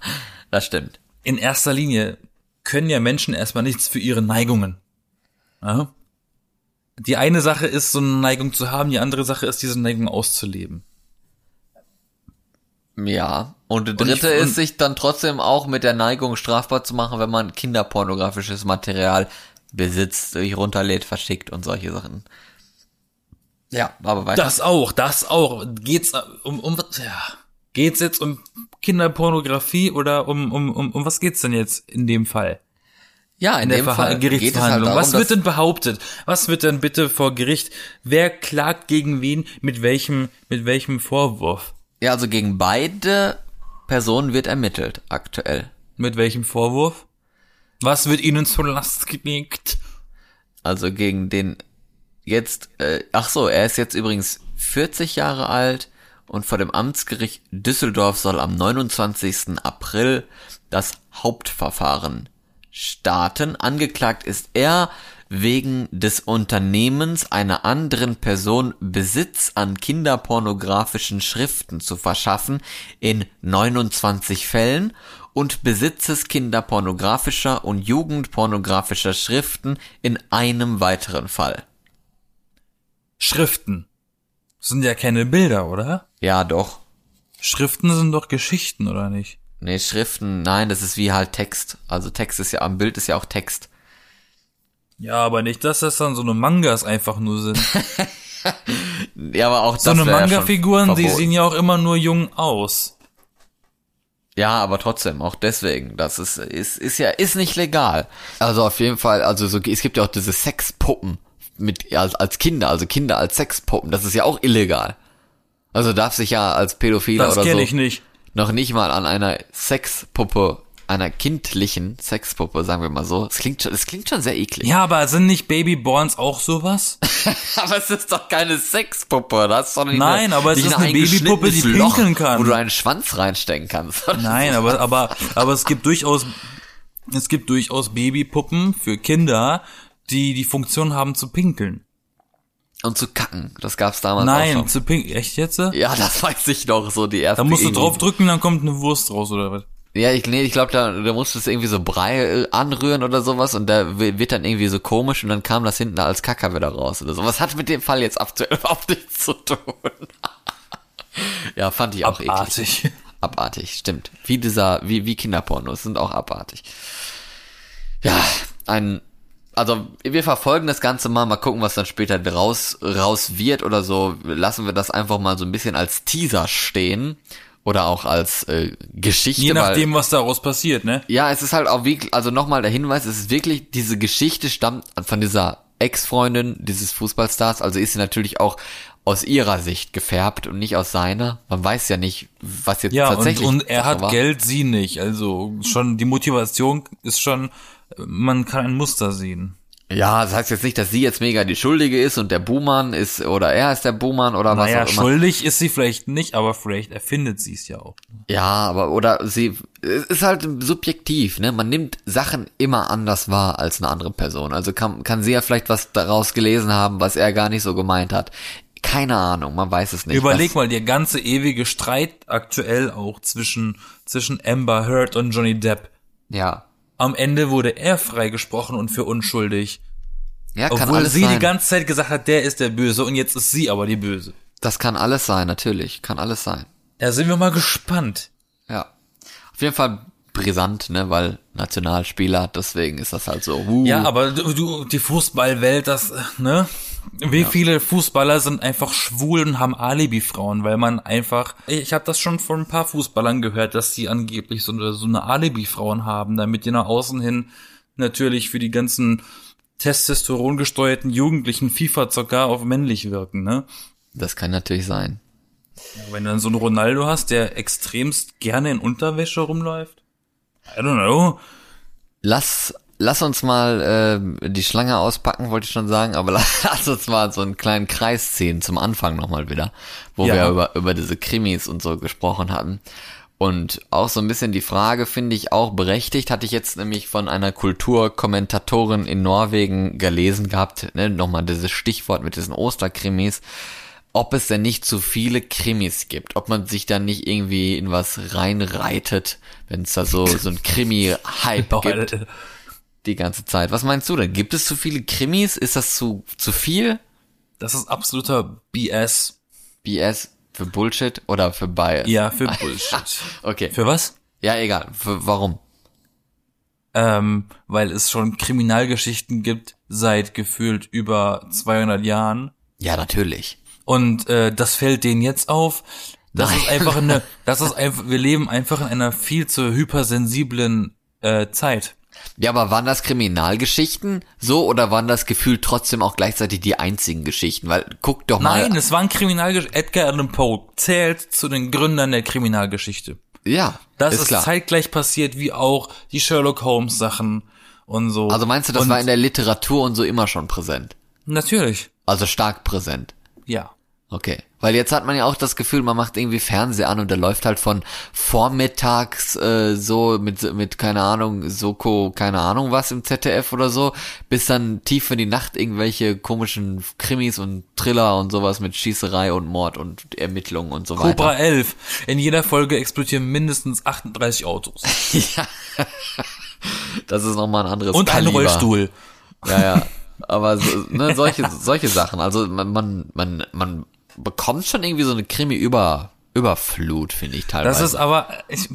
das stimmt. In erster Linie können ja Menschen erstmal nichts für ihre Neigungen. Ja? Die eine Sache ist, so eine Neigung zu haben, die andere Sache ist, diese Neigung auszuleben. Ja. Und ich- dritte und- ist, sich dann trotzdem auch mit der Neigung strafbar zu machen, wenn man kinderpornografisches Material besitzt, sich runterlädt, verschickt und solche Sachen. Ja, aber weiter. Das auch, das auch. Geht's äh, um, um was? Ja. Geht's jetzt um Kinderpornografie oder um, um, um, um was geht's denn jetzt in dem Fall? Ja, in, in der dem Fall geht es halt Gerichtsverhandlung. darum, Was wird denn behauptet? Was wird denn bitte vor Gericht? Wer klagt gegen wen? Mit welchem, mit welchem Vorwurf? Ja, also gegen beide Personen wird ermittelt, aktuell. Mit welchem Vorwurf? Was wird ihnen zur Last gelegt? Also gegen den jetzt, äh, ach so, er ist jetzt übrigens 40 Jahre alt und vor dem Amtsgericht Düsseldorf soll am 29. April das Hauptverfahren starten. Angeklagt ist er wegen des Unternehmens einer anderen Person Besitz an kinderpornografischen Schriften zu verschaffen in 29 Fällen und Besitzes kinderpornografischer und jugendpornografischer Schriften in einem weiteren Fall. Schriften. Sind ja keine Bilder, oder? Ja, doch. Schriften sind doch Geschichten, oder nicht? Nee, Schriften, nein, das ist wie halt Text. Also Text ist ja, am Bild ist ja auch Text. Ja, aber nicht, dass das dann so eine Mangas einfach nur sind. (laughs) Ja, aber auch So das eine wär ja Manga-Figuren, die sehen ja auch immer nur jung aus. Ja, aber trotzdem, auch deswegen, das ist, ist, ist ja, ist nicht legal. Also auf jeden Fall, also so, es gibt ja auch diese Sexpuppen mit, als, als Kinder, also Kinder als Sexpuppen, das ist ja auch illegal. Also darf sich ja als Pädophiler Das oder kenne so ich nicht. Noch nicht mal an einer Sexpuppe, einer kindlichen Sexpuppe, sagen wir mal so. Es klingt schon, es klingt schon sehr eklig. Ja, aber sind nicht Babyborns auch sowas? (laughs) Aber es ist doch keine Sexpuppe, das ist doch nicht Nein, aber es ist ein eine Babypuppe, die Loch, pinkeln kann. Wo du einen Schwanz reinstecken kannst. Nein, aber, aber, aber es gibt durchaus, es gibt durchaus Babypuppen für Kinder, die die Funktion haben zu pinkeln. Und zu kacken, das gab's damals auch Nein, zu pinkeln. Echt jetzt? Da Ja, das (laughs) weiß ich noch, so die erste. musst du drauf drücken, dann kommt eine Wurst raus, oder was? Ja, ich, nee, ich glaube, da, da musst du es irgendwie so Brei äh, anrühren oder sowas und da wi- wird dann irgendwie so komisch und dann kam das hinten als Kacker wieder raus oder so. Was hat mit dem Fall jetzt aktuell (laughs) überhaupt nichts zu tun? (laughs) ja, fand ich auch eklig. Abartig. Abartig, stimmt. Wie dieser, wie, wie Kinderpornos sind auch abartig. Ja, ein, also wir verfolgen das Ganze mal, mal gucken, was dann später raus, raus wird oder so. Lassen wir das einfach mal so ein bisschen als Teaser stehen oder auch als äh, Geschichte. Je weil- nachdem, was daraus passiert, ne? ja, es ist halt auch wirklich, also nochmal der Hinweis, es ist wirklich, diese Geschichte stammt von dieser Ex-Freundin dieses Fußballstars, also ist sie natürlich auch aus ihrer Sicht gefärbt und nicht aus seiner. Man weiß ja nicht, was jetzt Ja, und, tatsächlich und er Sache hat war. Geld, sie nicht. Also schon die Motivation ist schon, man kann ein Muster sehen. Ja, das heißt jetzt nicht, dass sie jetzt mega die Schuldige ist und der Buhmann ist, oder er ist der Buhmann oder was Naja, auch immer. schuldig ist sie vielleicht nicht, aber vielleicht erfindet sie es ja auch. Ja, aber oder sie es ist halt subjektiv, ne? Man nimmt Sachen immer anders wahr als eine andere Person. Also kann kann sie ja vielleicht was daraus gelesen haben, was er gar nicht so gemeint hat. Keine Ahnung, man weiß es nicht. Überleg mal, der ganze ewige Streit aktuell auch zwischen, zwischen Amber Heard und Johnny Depp. Ja. Am Ende wurde er freigesprochen und für unschuldig. Ja, kann Obwohl alles sie sein. die ganze Zeit gesagt hat, der ist der Böse und jetzt ist sie aber die Böse. das kann alles sein, natürlich, kann alles sein. Da sind wir mal gespannt. Ja. Auf jeden Fall brisant, ne, weil Nationalspieler, deswegen ist das halt so. Uh, Ja, aber du, du die Fußballwelt, das, ne? Wie viele Fußballer sind einfach schwul und haben Alibi-Frauen, weil man einfach, ich habe das schon von ein paar Fußballern gehört, dass die angeblich so eine, so eine Alibi-Frauen haben, damit die nach außen hin natürlich für die ganzen Testosteron gesteuerten Jugendlichen FIFA-Zocker auf männlich wirken, ne? Das kann natürlich sein. Wenn du dann so einen Ronaldo hast, der extremst gerne in Unterwäsche rumläuft. I don't know. Lass, lass uns mal ähm, die Schlange auspacken, wollte ich schon sagen, aber (laughs) lass uns mal so einen kleinen Kreis ziehen zum Anfang nochmal wieder, wo Ja. wir über, über diese Krimis und so gesprochen hatten. Und auch so ein bisschen die Frage finde ich auch berechtigt, hatte ich jetzt nämlich von einer Kulturkommentatorin in Norwegen gelesen gehabt, ne, nochmal dieses Stichwort mit diesen Osterkrimis, ob es denn nicht zu viele Krimis gibt, ob man sich dann nicht irgendwie in was reinreitet, wenn es da so, so ein Krimi-Hype (laughs) gibt. Die ganze Zeit. Was meinst du denn? Gibt es zu viele Krimis? Ist das zu, zu viel? Das ist absoluter BS. BS für Bullshit oder für Bias? Ja, für (laughs) Bullshit. (laughs) Okay. für was? ja, egal. Für, warum? Ähm, weil es schon Kriminalgeschichten gibt seit gefühlt über 200 Jahren. Ja, natürlich. Und äh, das fällt denen jetzt auf. Das Nein. ist einfach eine, (laughs) das ist einfach, wir leben einfach in einer viel zu hypersensiblen äh, Zeit. Ja, aber waren das Kriminalgeschichten so oder waren das Gefühl trotzdem auch gleichzeitig die einzigen Geschichten? Weil guck doch mal. Nein, es waren Kriminalgeschichten. Edgar Allan Poe zählt zu den Gründern der Kriminalgeschichte. Ja, Das ist ist, klar. zeitgleich passiert wie auch die Sherlock Holmes Sachen und so. Also meinst du, das und war in der Literatur und so immer schon präsent? Natürlich. Also stark präsent. Ja. Okay. Weil jetzt hat man ja auch das Gefühl, man macht irgendwie Fernseher an und der läuft halt von vormittags äh, so mit, mit, keine Ahnung, Soko, keine Ahnung was im ZDF oder so, bis dann tief in die Nacht irgendwelche komischen Krimis und Thriller und sowas mit Schießerei und Mord und Ermittlungen und so weiter. Cobra 11. In jeder Folge explodieren mindestens 38 Autos. (laughs) ja. Das ist nochmal ein anderes Und ein Kaliber. Rollstuhl. Ja, ja. Aber so, ne, solche, solche Sachen. Also man, man, man, man bekommt schon irgendwie so eine Krimi über Überflut, finde ich teilweise. Das ist aber ich,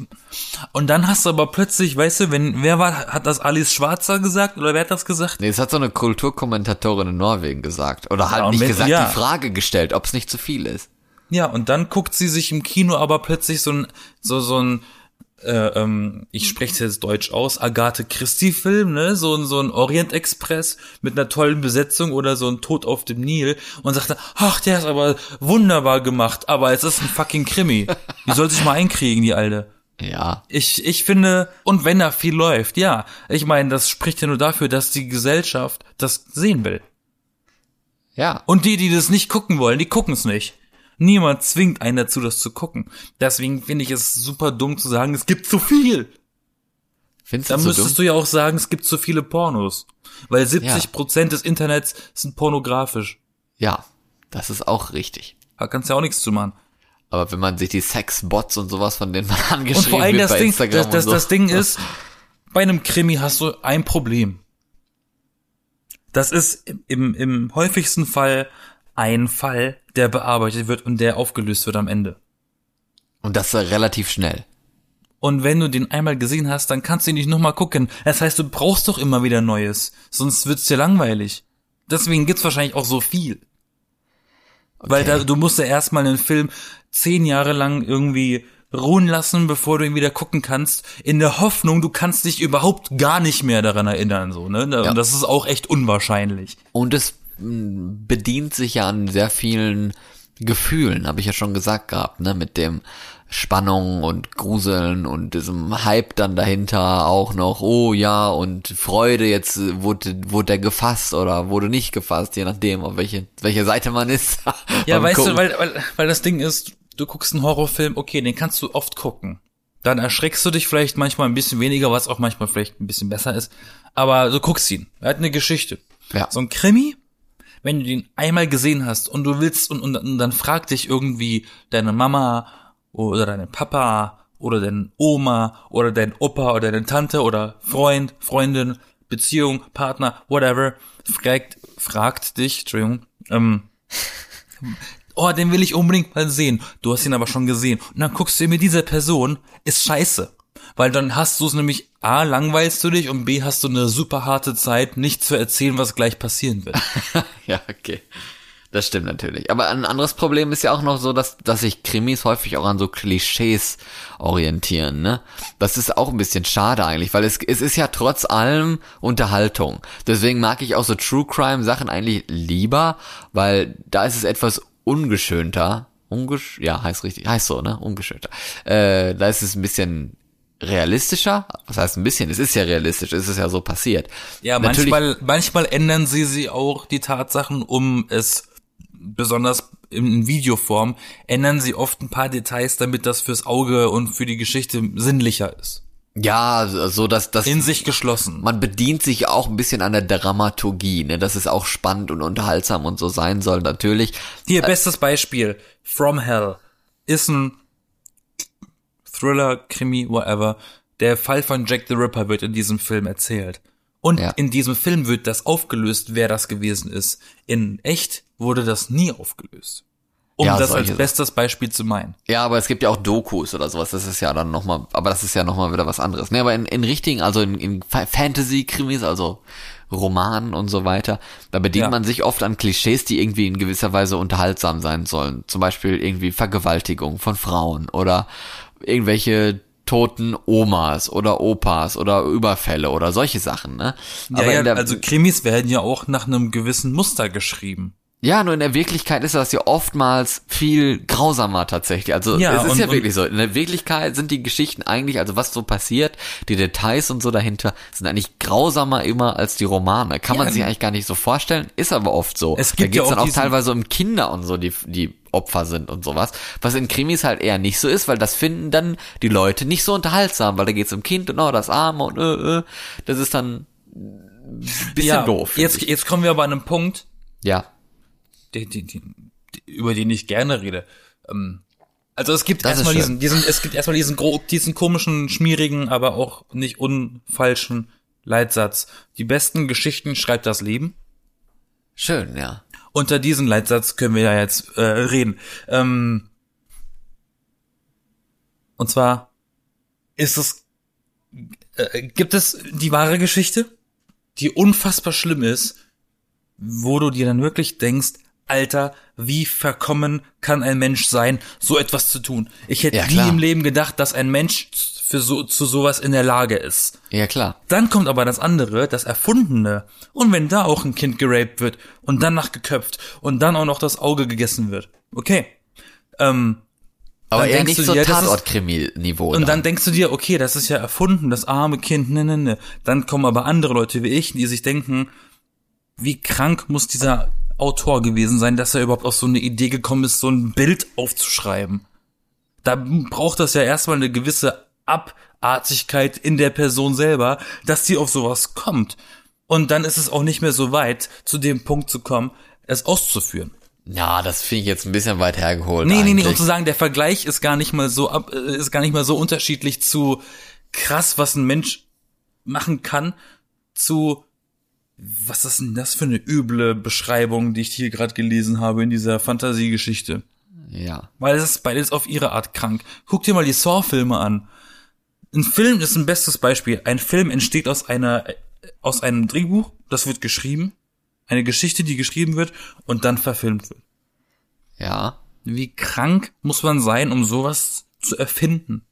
und dann hast du aber plötzlich, weißt du, wenn wer war, hat das Alice Schwarzer gesagt oder wer hat das gesagt? Nee, es hat so eine Kulturkommentatorin in Norwegen gesagt. Oder halt Ja, und nicht wenn- gesagt, ja. die Frage gestellt, ob es nicht zu viel ist. Ja, und dann guckt sie sich im Kino aber plötzlich so ein so so ein äh, ähm, ich spreche jetzt Deutsch aus, Agathe Christie Film, ne, so ein so ein Orient Express mit einer tollen Besetzung oder so ein Tod auf dem Nil und sagte, ach, der ist aber wunderbar gemacht, aber es ist ein fucking Krimi. Die soll sich mal einkriegen, die alte. Ja. Ich, ich finde, und wenn da viel läuft, ja, ich meine, das spricht ja nur dafür, dass die Gesellschaft das sehen will. Ja. Und die, die das nicht gucken wollen, die gucken es nicht. Niemand zwingt einen dazu, das zu gucken. Deswegen finde ich es super dumm zu sagen, es gibt zu viel. Findest Dann du so müsstest dumm? du ja auch sagen, es gibt zu viele Pornos. Weil 70 Prozent des Internets sind pornografisch. Ja. Das ist auch richtig. Da kannst du ja auch nichts zu machen. Aber wenn man sich die Sexbots und sowas, von denen man (laughs) angeschrieben Und vor allem wird das bei Ding, Instagram das, das, und so. das Ding ist, (laughs) bei einem Krimi hast du ein Problem. Das ist im, im häufigsten Fall ein Fall, der bearbeitet wird und der aufgelöst wird am Ende. Und das relativ schnell. Und wenn du den einmal gesehen hast, dann kannst du ihn nicht nochmal gucken. Das heißt, du brauchst doch immer wieder Neues. Sonst wird's dir langweilig. Deswegen gibt's wahrscheinlich auch so viel. Weil da, du musst ja erstmal einen Film zehn Jahre lang irgendwie ruhen lassen, bevor du ihn wieder gucken kannst, in der Hoffnung, du kannst dich überhaupt gar nicht mehr daran erinnern, so, ne? Ja. Und das ist auch echt unwahrscheinlich. Und es bedient sich ja an sehr vielen Gefühlen, habe ich ja schon gesagt gehabt, ne, mit dem Spannung und Gruseln und diesem Hype dann dahinter auch noch, oh ja, und Freude, jetzt wurde, wurde der gefasst oder wurde nicht gefasst, je nachdem, auf welche, welche Seite man ist. (laughs) Ja, weißt Gucken. du, weil, weil, weil das Ding ist, du guckst einen Horrorfilm, okay, den kannst du oft gucken. Dann erschreckst du dich vielleicht manchmal ein bisschen weniger, was auch manchmal vielleicht ein bisschen besser ist. Aber du guckst ihn. Er hat eine Geschichte. Ja. So ein Krimi, wenn du den einmal gesehen hast und du willst und, und, und dann fragt dich irgendwie deine Mama oder deine Papa oder deine Oma oder dein Opa oder deine Tante oder Freund, Freundin, Beziehung, Partner, whatever, fragt, fragt dich, Entschuldigung, ähm, oh, den will ich unbedingt mal sehen. Du hast ihn aber schon gesehen. Und dann guckst du mir diese Person, ist scheiße. Weil dann hast du es nämlich, A, langweilst du dich und B, hast du eine super harte Zeit, nicht zu erzählen, was gleich passieren wird. (laughs) ja, okay. Das stimmt natürlich. Aber ein anderes Problem ist ja auch noch so, dass, dass sich Krimis häufig auch an so Klischees orientieren, ne? Das ist auch ein bisschen schade eigentlich, weil es, es ist ja trotz allem Unterhaltung. Deswegen mag ich auch so True Crime Sachen eigentlich lieber, weil da ist es etwas ungeschönter. Ungesch ja, heißt richtig, heißt so, ne? Ungeschönter. Äh, da ist es ein bisschen realistischer. Was heißt ein bisschen? Es ist ja realistisch, es ist ja so passiert. Ja, Natürlich- manchmal, manchmal ändern sie sie auch die Tatsachen, um es besonders in Videoform, ändern sie oft ein paar Details, damit das fürs Auge und für die Geschichte sinnlicher ist. Ja, so dass das In sich geschlossen. man bedient sich auch ein bisschen an der Dramaturgie, ne, dass es auch spannend und unterhaltsam und so sein soll, natürlich. Hier, bestes Beispiel. From Hell ist ein Thriller, Krimi, whatever. Der Fall von Jack the Ripper wird in diesem Film erzählt. Und Ja. in diesem Film wird das aufgelöst, wer das gewesen ist. In echt wurde das nie aufgelöst. Um Ja, das als bestes Beispiel zu meinen. Ja, aber es gibt ja auch Dokus oder sowas, das ist ja dann nochmal, aber das ist ja nochmal wieder was anderes. Ne, aber in, in richtigen, also in, in Fa- Fantasy-Krimis, also Romanen und so weiter, da bedient Ja. man sich oft an Klischees, die irgendwie in gewisser Weise unterhaltsam sein sollen. Zum Beispiel irgendwie Vergewaltigung von Frauen oder irgendwelche toten Omas oder Opas oder Überfälle oder solche Sachen, ne? Ja, ja, also Krimis werden ja auch nach einem gewissen Muster geschrieben. Ja, nur in der Wirklichkeit ist das ja oftmals viel grausamer tatsächlich. Also Ja, es ist und- ja wirklich so. In der Wirklichkeit sind die Geschichten eigentlich, also was so passiert, die Details und so dahinter, sind eigentlich grausamer immer als die Romane. Kann man Ja, sich eigentlich gar nicht so vorstellen, ist aber oft so. Es gibt da geht's ja auch dann auch teilweise um Kinder und so, die, die Opfer sind und sowas. Was in Krimis halt eher nicht so ist, weil das finden dann die Leute nicht so unterhaltsam, weil da geht's um Kind und oh, das Arme und äh, äh. Das ist dann ein bisschen ja, doof. Jetzt, ich. jetzt kommen wir aber an einen Punkt, Ja. die, die, die, über den ich gerne rede. Ähm, also es gibt Das erstmal diesen, diesen, es gibt erstmal diesen, diesen komischen, schmierigen, aber auch nicht unfalschen Leitsatz. Die besten Geschichten schreibt das Leben. Schön, ja. Unter diesen Leitsatz können wir ja jetzt äh, reden. Ähm, und zwar ist es, äh, gibt es die wahre Geschichte, die unfassbar schlimm ist, wo du dir dann wirklich denkst, Alter, wie verkommen kann ein Mensch sein, so etwas zu tun? Ich hätte Ja, nie im Leben gedacht, dass ein Mensch für so, zu sowas in der Lage ist. Ja, klar. Dann kommt aber das andere, das Erfundene. Und wenn da auch ein Kind geraped wird und danach geköpft und dann auch noch das Auge gegessen wird. Okay. Ähm, Aber eher denkst nicht du so Tatort-Krimi-Niveau. und dann denkst du dir, okay, das ist ja erfunden, das arme Kind, ne, ne, ne. Dann kommen aber andere Leute wie ich, die sich denken, wie krank muss dieser Autor gewesen sein, dass er überhaupt auf so eine Idee gekommen ist, so ein Bild aufzuschreiben. Da braucht das ja erstmal eine gewisse Abartigkeit in der Person selber, dass die auf sowas kommt. Und dann ist es auch nicht mehr so weit, zu dem Punkt zu kommen, es auszuführen. Ja, das finde ich jetzt ein bisschen weit hergeholt. Nee, nee, nee, eigentlich. um zu sagen, der Vergleich ist gar nicht mal so ab, äh, ist gar nicht mal so unterschiedlich zu krass, was ein Mensch machen kann, zu was ist denn das für eine üble Beschreibung, die ich hier gerade gelesen habe in dieser Fantasiegeschichte? Ja. Weil es ist beides auf ihre Art krank. Guck dir mal die Saw-Filme an. Ein Film ist ein bestes Beispiel. Ein Film entsteht aus einer, äh, aus einem Drehbuch, das wird geschrieben, eine Geschichte, die geschrieben wird und dann verfilmt wird. Ja. Wie krank muss man sein, um sowas zu erfinden?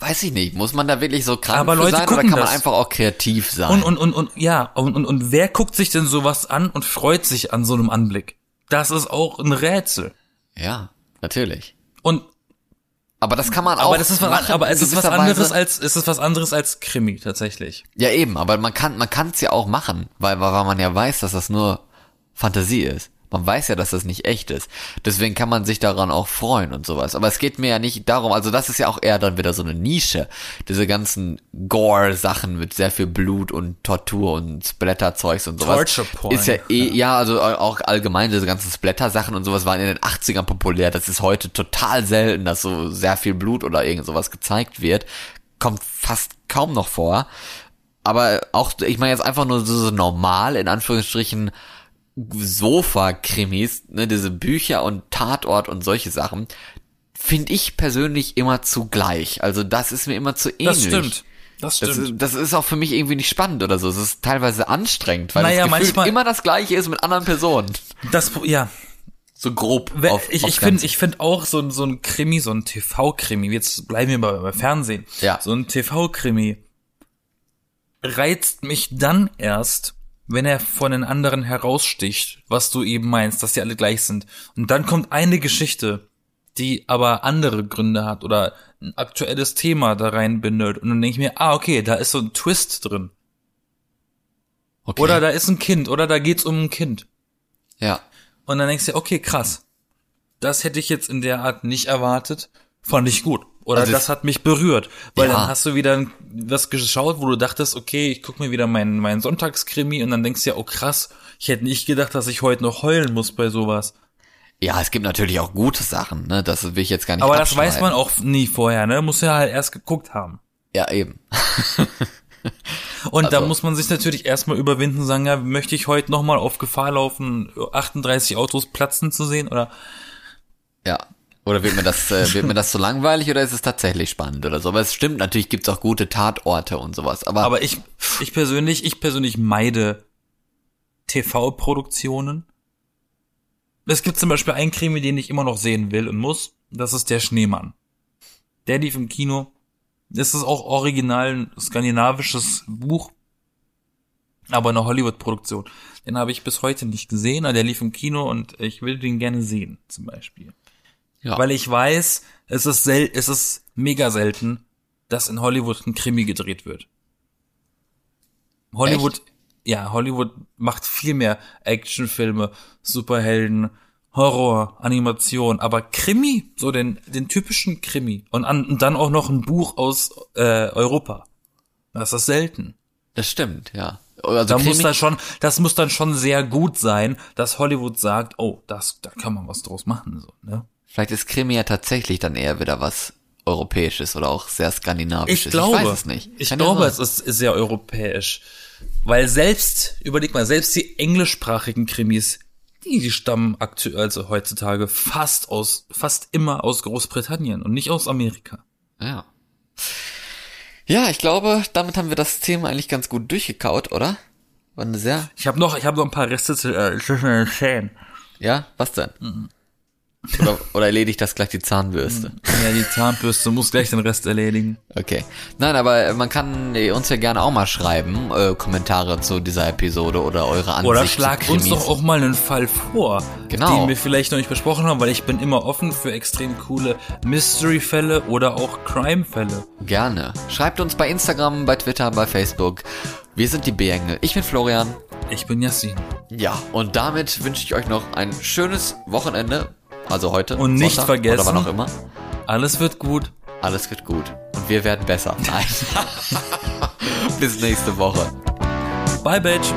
Weiß ich nicht. Muss man da wirklich so krank Aber Leute sein oder kann man das. einfach auch kreativ sein? Und, und, und, und, ja, und, und, und wer guckt sich denn sowas an und freut sich an so einem Anblick? Das ist auch ein Rätsel. ja, natürlich. Und, Aber das kann man auch. aber das ist was, machen, aber es ist was anderes Weise. als, es ist was anderes als Krimi, tatsächlich. Ja, eben. Aber man kann, man kann es ja auch machen, weil, weil man ja weiß, dass das nur Fantasie ist. Man weiß ja, dass das nicht echt ist. Deswegen kann man sich daran auch freuen und sowas. Aber es geht mir ja nicht darum, also das ist ja auch eher dann wieder so eine Nische. Diese ganzen Gore-Sachen mit sehr viel Blut und Tortur und Splatter-Zeugs und sowas. Torture Porn. Ist ja eh, ja, also auch allgemein diese ganzen Splatter-Sachen und sowas waren in den 80ern populär. Das ist heute total selten, dass so sehr viel Blut oder irgend sowas gezeigt wird. Kommt fast kaum noch vor. Aber auch, ich meine jetzt einfach nur so, so normal, in Anführungsstrichen, Sofa-Krimis, ne, diese Bücher und Tatort und solche Sachen, finde ich persönlich immer zu gleich. Also das ist mir immer zu ähnlich. Das stimmt. Das Das stimmt. ist, das ist auch für mich irgendwie nicht spannend oder so. Es ist teilweise anstrengend, weil Naja, das Gefühl immer das gleiche ist mit anderen Personen. Das, ja, So grob. Auf, ich ich finde ich finde auch so, ein- so ein Krimi, so ein TV-Krimi, jetzt bleiben wir mal beim Fernsehen. Ja. So ein TV-Krimi reizt mich dann erst, wenn er von den anderen heraussticht, was du eben meinst, dass die alle gleich sind. Und dann kommt eine Geschichte, die aber andere Gründe hat oder ein aktuelles Thema da reinbindet. Und dann denke ich mir, ah, okay, da ist so ein Twist drin. okay. Oder da ist ein Kind, oder da geht's um ein Kind. ja. Und dann denkst du, okay, krass. Das hätte ich jetzt in der Art nicht erwartet. Fand ich gut. Oder Also das hat mich berührt. Weil Ja. dann hast du wieder was geschaut, wo du dachtest, okay, ich guck mir wieder meinen, meinen Sonntagskrimi und dann denkst du ja, oh krass, ich hätte nicht gedacht, dass ich heute noch heulen muss bei sowas. Ja, es gibt natürlich auch gute Sachen, ne? Das will ich jetzt gar nicht Aber das weiß man auch nie vorher, ne? Muss ja halt erst geguckt haben. Ja, eben. (laughs) Und da Also- muss man sich natürlich erstmal überwinden sagen, ja, möchte ich heute nochmal auf Gefahr laufen, 38 Autos platzen zu sehen oder Ja. Oder wird mir das, äh, wird mir das zu langweilig oder ist es tatsächlich spannend oder so? Aber es stimmt, natürlich gibt's auch gute Tatorte und sowas. Aber, Aber ich, ich persönlich, ich persönlich meide TV-Produktionen. Es gibt zum Beispiel einen Krimi, den ich immer noch sehen will und muss. Das ist der Schneemann. Der lief im Kino. Das ist auch original ein skandinavisches Buch, aber eine Hollywood-Produktion. Den habe ich bis heute nicht gesehen, aber der lief im Kino und ich will den gerne sehen, zum Beispiel. Ja. Weil ich weiß, es ist sel es ist mega selten, dass in Hollywood ein Krimi gedreht wird. Hollywood, ja, Hollywood macht viel mehr Actionfilme, Superhelden, Horror, Animation, aber Krimi, so den, den typischen Krimi und, an, und dann auch noch ein Buch aus äh, Europa. Das ist selten. Das stimmt, ja. Also Da muss Krimi- da schon, das muss dann schon sehr gut sein, dass Hollywood sagt, oh, das, da kann man was draus machen, so, ne? Vielleicht ist Krimi ja tatsächlich dann eher wieder was Europäisches oder auch sehr Skandinavisches. Ich glaube, ich weiß es nicht. Ich Kann ja glaube, sein. es ist sehr europäisch. Weil selbst, überleg mal, selbst die englischsprachigen Krimis, die, die stammen aktuell, also heutzutage fast aus, fast immer aus Großbritannien und nicht aus Amerika. Ja. Ja, ich glaube, damit haben wir das Thema eigentlich ganz gut durchgekaut, oder? War eine sehr, Ich habe noch, ich habe noch ein paar Reste zu äh, ja, was denn? Mhm. Oder, oder erledigt das gleich die Zahnbürste? (laughs) Ja, die Zahnbürste muss gleich den Rest erledigen. Okay. Nein, aber man kann uns ja gerne auch mal schreiben, äh, Kommentare zu dieser Episode oder eure Ansicht Oder schlag uns doch auch mal einen Fall vor, Genau. den wir vielleicht noch nicht besprochen haben, weil ich bin immer offen für extrem coole Mystery-Fälle oder auch Crime-Fälle. Gerne. Schreibt uns bei Instagram, bei Twitter, bei Facebook. Wir sind die B-Engel. Ich bin Florian. Ich bin Yassin. Ja, und damit wünsche ich euch noch ein schönes Wochenende. Also heute. Und nicht Sonntag vergessen- Oder wann auch immer. Alles wird gut. Alles wird gut. Und wir werden besser. Nein. (laughs) (laughs) Bis nächste Woche. Bye, Bitch.